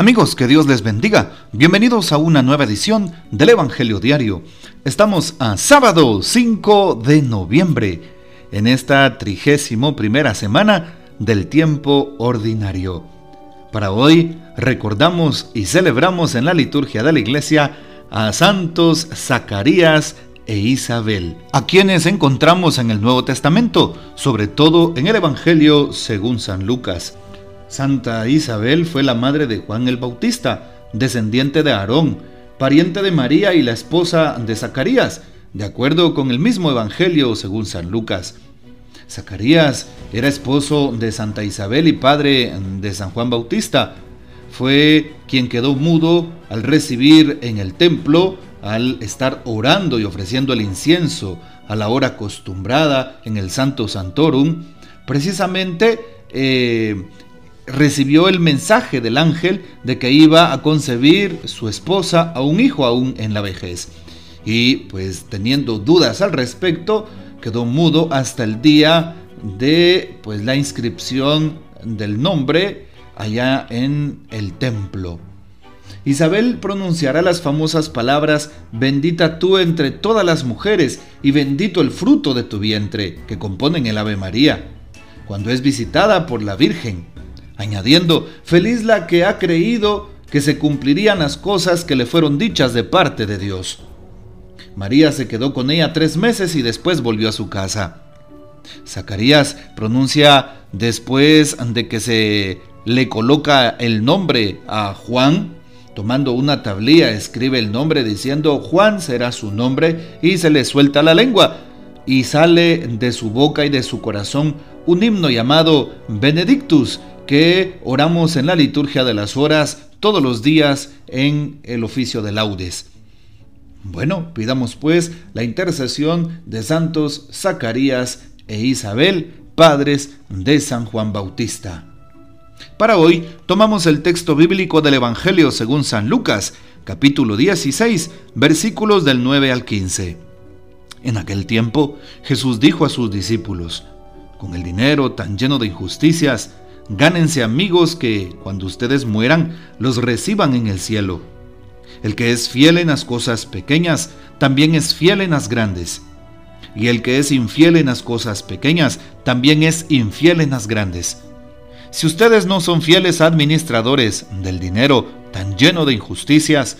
Amigos, que Dios les bendiga. Bienvenidos a una nueva edición del Evangelio Diario. Estamos a sábado 5 de noviembre, en esta trigésimo primera semana del tiempo ordinario. Para hoy recordamos y celebramos en la liturgia de la iglesia a santos Zacarías e Isabel, a quienes encontramos en el Nuevo Testamento, sobre todo en el Evangelio según San Lucas. Santa Isabel fue la madre de Juan el Bautista, descendiente de Aarón, pariente de María y la esposa de Zacarías, de acuerdo con el mismo Evangelio según San Lucas. Zacarías era esposo de Santa Isabel y padre de San Juan Bautista. Fue quien quedó mudo al recibir en el templo, al estar orando y ofreciendo el incienso a la hora acostumbrada en el Santo Santorum, precisamente eh, recibió el mensaje del ángel de que iba a concebir su esposa a un hijo aún en la vejez. Y pues teniendo dudas al respecto, quedó mudo hasta el día de pues la inscripción del nombre allá en el templo. Isabel pronunciará las famosas palabras, bendita tú entre todas las mujeres y bendito el fruto de tu vientre, que componen el Ave María, cuando es visitada por la Virgen añadiendo, feliz la que ha creído que se cumplirían las cosas que le fueron dichas de parte de Dios. María se quedó con ella tres meses y después volvió a su casa. Zacarías pronuncia después de que se le coloca el nombre a Juan, tomando una tablilla, escribe el nombre diciendo Juan será su nombre y se le suelta la lengua y sale de su boca y de su corazón un himno llamado Benedictus, que oramos en la liturgia de las horas todos los días en el oficio de laudes. Bueno, pidamos pues la intercesión de santos Zacarías e Isabel, padres de San Juan Bautista. Para hoy tomamos el texto bíblico del Evangelio según San Lucas, capítulo 16, versículos del 9 al 15. En aquel tiempo Jesús dijo a sus discípulos, con el dinero tan lleno de injusticias, Gánense amigos que, cuando ustedes mueran, los reciban en el cielo. El que es fiel en las cosas pequeñas, también es fiel en las grandes. Y el que es infiel en las cosas pequeñas, también es infiel en las grandes. Si ustedes no son fieles administradores del dinero tan lleno de injusticias,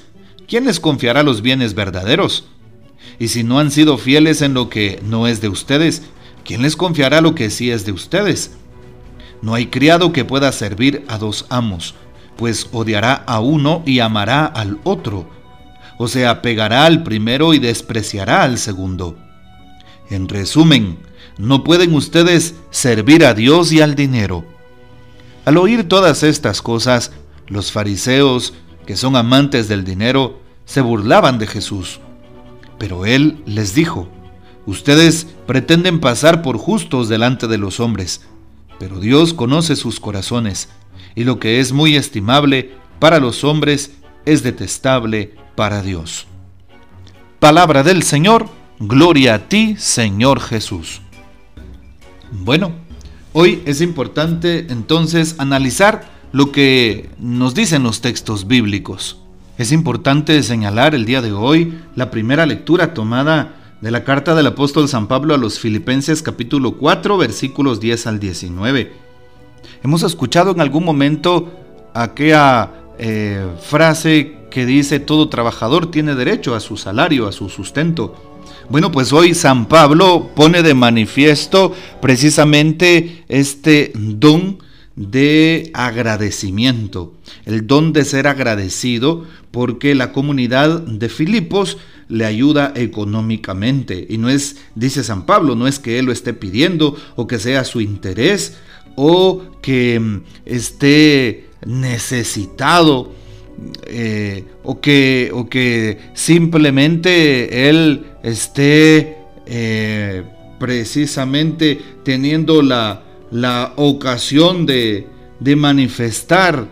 ¿quién les confiará los bienes verdaderos? Y si no han sido fieles en lo que no es de ustedes, ¿quién les confiará lo que sí es de ustedes? No hay criado que pueda servir a dos amos, pues odiará a uno y amará al otro, o se apegará al primero y despreciará al segundo. En resumen, no pueden ustedes servir a Dios y al dinero. Al oír todas estas cosas, los fariseos, que son amantes del dinero, se burlaban de Jesús. Pero él les dijo, Ustedes pretenden pasar por justos delante de los hombres, pero Dios conoce sus corazones, y lo que es muy estimable para los hombres es detestable para Dios. Palabra del Señor, gloria a ti, Señor Jesús. Bueno, hoy es importante entonces analizar lo que nos dicen los textos bíblicos. Es importante señalar el día de hoy la primera lectura tomada de la carta del apóstol San Pablo a los Filipenses capítulo 4 versículos 10 al 19. Hemos escuchado en algún momento aquella eh, frase que dice todo trabajador tiene derecho a su salario, a su sustento. Bueno, pues hoy San Pablo pone de manifiesto precisamente este don de agradecimiento, el don de ser agradecido porque la comunidad de Filipos le ayuda económicamente. Y no es, dice San Pablo, no es que él lo esté pidiendo o que sea su interés o que mm, esté necesitado eh, o, que, o que simplemente él esté eh, precisamente teniendo la, la ocasión de, de manifestar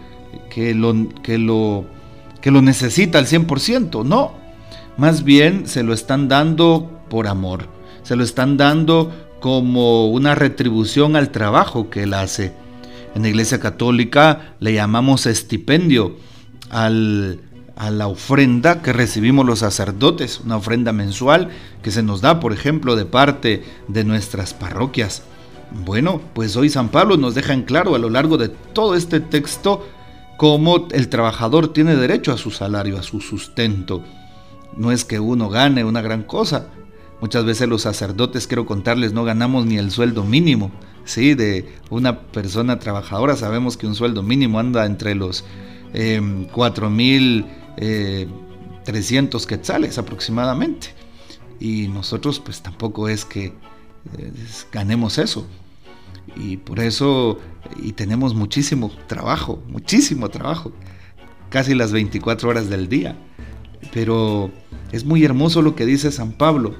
que lo, que, lo, que lo necesita al 100%. No, más bien se lo están dando por amor, se lo están dando como una retribución al trabajo que él hace. En la Iglesia Católica le llamamos estipendio al, a la ofrenda que recibimos los sacerdotes, una ofrenda mensual que se nos da, por ejemplo, de parte de nuestras parroquias. Bueno, pues hoy San Pablo nos deja en claro a lo largo de todo este texto cómo el trabajador tiene derecho a su salario, a su sustento. No es que uno gane una gran cosa. Muchas veces los sacerdotes, quiero contarles, no ganamos ni el sueldo mínimo. Sí, de una persona trabajadora sabemos que un sueldo mínimo anda entre los 4 mil 300 eh, quetzales aproximadamente. Y nosotros pues tampoco es que ganemos eso. Y por eso, y tenemos muchísimo trabajo, muchísimo trabajo, casi las 24 horas del día. Pero es muy hermoso lo que dice San Pablo.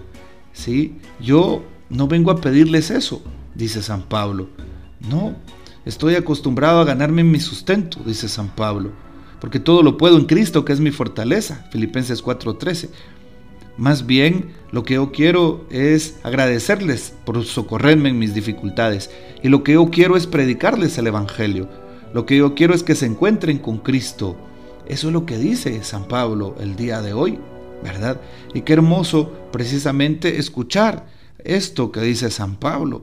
¿sí? Yo no vengo a pedirles eso, dice San Pablo. No, estoy acostumbrado a ganarme mi sustento, dice San Pablo porque todo lo puedo en Cristo, que es mi fortaleza. Filipenses 4:13. Más bien, lo que yo quiero es agradecerles por socorrerme en mis dificultades. Y lo que yo quiero es predicarles el Evangelio. Lo que yo quiero es que se encuentren con Cristo. Eso es lo que dice San Pablo el día de hoy, ¿verdad? Y qué hermoso precisamente escuchar esto que dice San Pablo.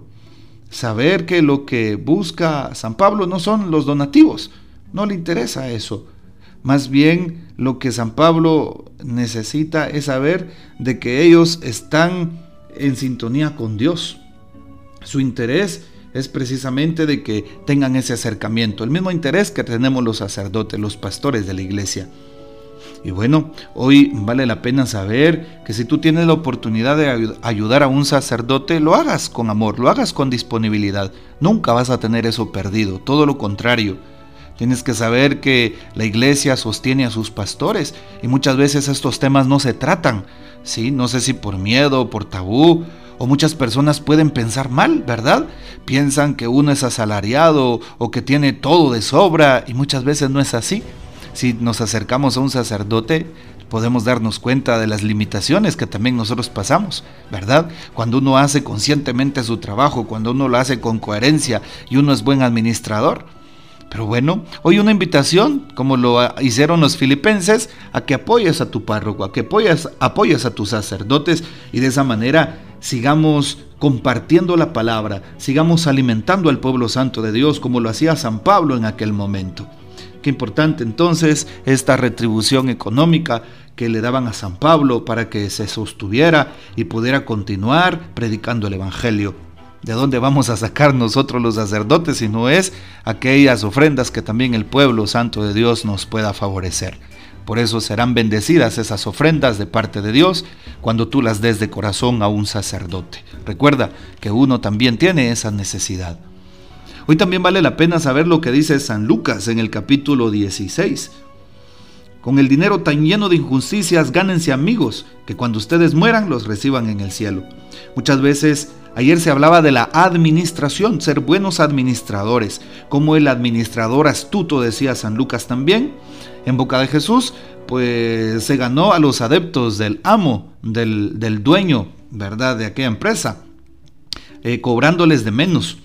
Saber que lo que busca San Pablo no son los donativos, no le interesa eso. Más bien lo que San Pablo necesita es saber de que ellos están en sintonía con Dios. Su interés es precisamente de que tengan ese acercamiento, el mismo interés que tenemos los sacerdotes, los pastores de la iglesia. Y bueno, hoy vale la pena saber que si tú tienes la oportunidad de ayudar a un sacerdote, lo hagas con amor, lo hagas con disponibilidad. Nunca vas a tener eso perdido, todo lo contrario Tienes que saber que la iglesia sostiene a sus pastores y muchas veces estos temas no se tratan, ¿sí? No sé si por miedo, por tabú, o muchas personas pueden pensar mal, ¿verdad? Piensan que uno es asalariado o que tiene todo de sobra y muchas veces no es así. Si nos acercamos a un sacerdote, podemos darnos cuenta de las limitaciones que también nosotros pasamos, ¿verdad? Cuando uno hace conscientemente su trabajo, cuando uno lo hace con coherencia y uno es buen administrador, pero bueno, hoy una invitación, como lo hicieron los filipenses, a que apoyes a tu párroco, a que apoyes, apoyes a tus sacerdotes y de esa manera sigamos compartiendo la palabra, sigamos alimentando al pueblo santo de Dios como lo hacía San Pablo en aquel momento. Qué importante entonces esta retribución económica que le daban a San Pablo para que se sostuviera y pudiera continuar predicando el Evangelio. ¿De dónde vamos a sacar nosotros los sacerdotes si no es aquellas ofrendas que también el pueblo santo de Dios nos pueda favorecer? Por eso serán bendecidas esas ofrendas de parte de Dios cuando tú las des de corazón a un sacerdote. Recuerda que uno también tiene esa necesidad. Hoy también vale la pena saber lo que dice San Lucas en el capítulo 16. Con el dinero tan lleno de injusticias, gánense amigos, que cuando ustedes mueran los reciban en el cielo. Muchas veces Ayer se hablaba de la administración, ser buenos administradores, como el administrador astuto, decía San Lucas también. En boca de Jesús, pues se ganó a los adeptos del amo, del, dueño, ¿verdad?, de aquella empresa, eh, cobrándoles de menos,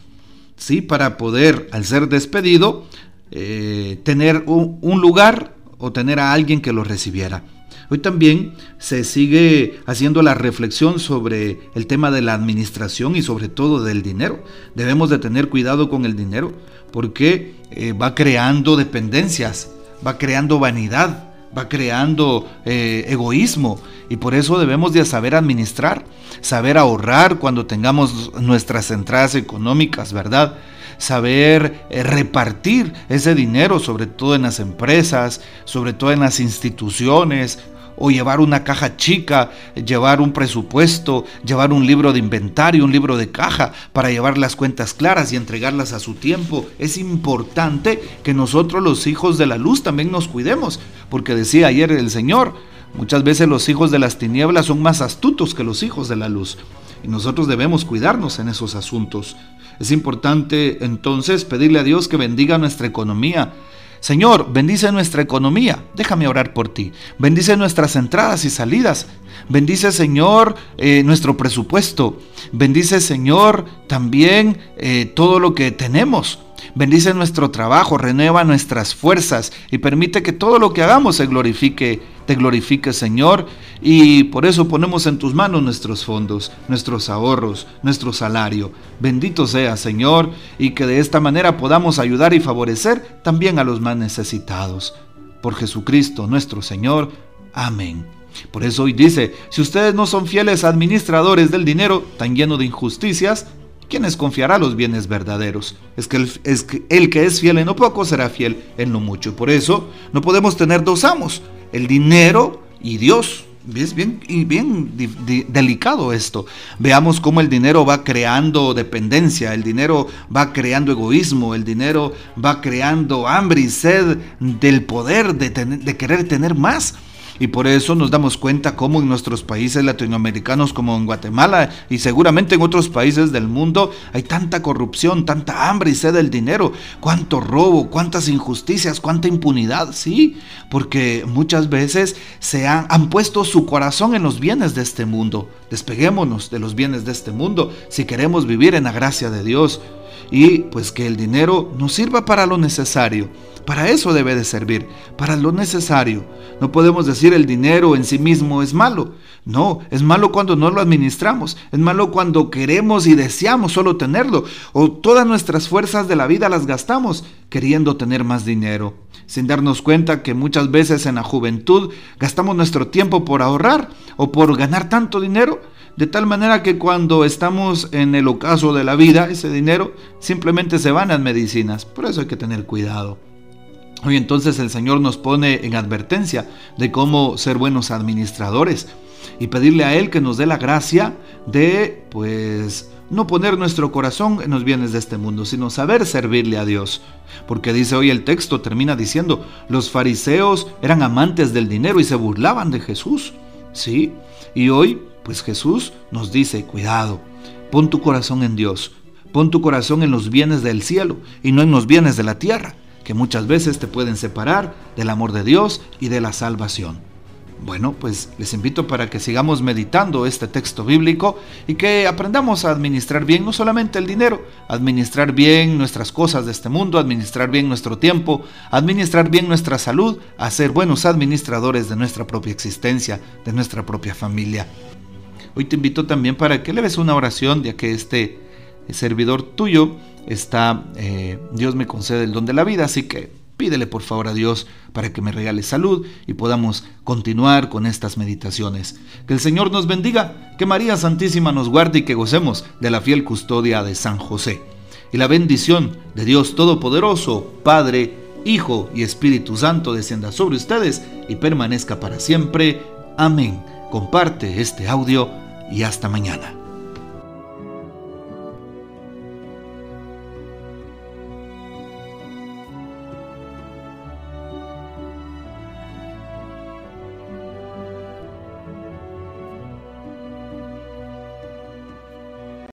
¿sí? Para poder, al ser despedido, eh, tener un lugar o tener a alguien que lo recibiera. Hoy también se sigue haciendo la reflexión sobre el tema de la administración y sobre todo del dinero. Debemos de tener cuidado con el dinero porque eh, va creando dependencias, va creando vanidad, va creando eh, egoísmo y por eso debemos de saber administrar, saber ahorrar cuando tengamos nuestras entradas económicas, ¿verdad? saber eh, repartir ese dinero, sobre todo en las empresas, sobre todo en las instituciones, o llevar una caja chica, llevar un presupuesto, llevar un libro de inventario, un libro de caja para llevar las cuentas claras y entregarlas a su tiempo. Es importante que nosotros los hijos de la luz también nos cuidemos, porque decía ayer el Señor, muchas veces los hijos de las tinieblas son más astutos que los hijos de la luz. Y nosotros debemos cuidarnos en esos asuntos. Es importante entonces pedirle a Dios que bendiga nuestra economía, Señor, bendice nuestra economía. Déjame orar por ti. Bendice nuestras entradas y salidas. Bendice, Señor, eh, nuestro presupuesto. Bendice, Señor, también eh, todo lo que tenemos. Bendice nuestro trabajo, renueva nuestras fuerzas y permite que todo lo que hagamos se glorifique, te glorifique, Señor. Y por eso ponemos en tus manos nuestros fondos, nuestros ahorros, nuestro salario. Bendito sea, Señor, y que de esta manera podamos ayudar y favorecer también a los más necesitados. Por Jesucristo nuestro Señor. Amén. Por eso hoy dice, si ustedes no son fieles administradores del dinero tan lleno de injusticias, ¿quién les confiará los bienes verdaderos? Es que, el, es que el que es fiel en lo poco será fiel en lo mucho. Por eso no podemos tener dos amos, el dinero y Dios. Es bien, bien delicado esto. Veamos cómo el dinero va creando dependencia, el dinero va creando egoísmo, el dinero va creando hambre y sed del poder de, de querer tener más. Y por eso nos damos cuenta cómo en nuestros países latinoamericanos como en Guatemala y seguramente en otros países del mundo hay tanta corrupción, tanta hambre y sed del dinero, cuánto robo, cuántas injusticias, cuánta impunidad, sí, porque muchas veces se han, han puesto su corazón en los bienes de este mundo. Despeguémonos de los bienes de este mundo si queremos vivir en la gracia de Dios y pues que el dinero nos sirva para lo necesario para eso debe de servir, para lo necesario. No podemos decir el dinero en sí mismo es malo. No, es malo cuando no lo administramos. Es malo cuando queremos y deseamos solo tenerlo. O todas nuestras fuerzas de la vida las gastamos queriendo tener más dinero. Sin darnos cuenta que muchas veces en la juventud gastamos nuestro tiempo por ahorrar o por ganar tanto dinero. De tal manera que cuando estamos en el ocaso de la vida, ese dinero simplemente se van las medicinas. Por eso hay que tener cuidado. Hoy entonces el Señor nos pone en advertencia de cómo ser buenos administradores y pedirle a Él que nos dé la gracia de, pues, no poner nuestro corazón en los bienes de este mundo, sino saber servirle a Dios. Porque dice hoy el texto, termina diciendo, los fariseos eran amantes del dinero y se burlaban de Jesús. Sí, y hoy, pues Jesús nos dice, cuidado, pon tu corazón en Dios, pon tu corazón en los bienes del cielo y no en los bienes de la tierra que muchas veces te pueden separar del amor de Dios y de la salvación. Bueno, pues les invito para que sigamos meditando este texto bíblico y que aprendamos a administrar bien no solamente el dinero, administrar bien nuestras cosas de este mundo, administrar bien nuestro tiempo, administrar bien nuestra salud, a ser buenos administradores de nuestra propia existencia, de nuestra propia familia. Hoy te invito también para que leves una oración ya que este servidor tuyo está, eh, Dios me concede el don de la vida, así que pídele por favor a Dios para que me regale salud y podamos continuar con estas meditaciones. Que el Señor nos bendiga, que María Santísima nos guarde y que gocemos de la fiel custodia de San José. Y la bendición de Dios Todopoderoso, Padre, Hijo y Espíritu Santo descienda sobre ustedes y permanezca para siempre. Amén. Comparte este audio y hasta mañana.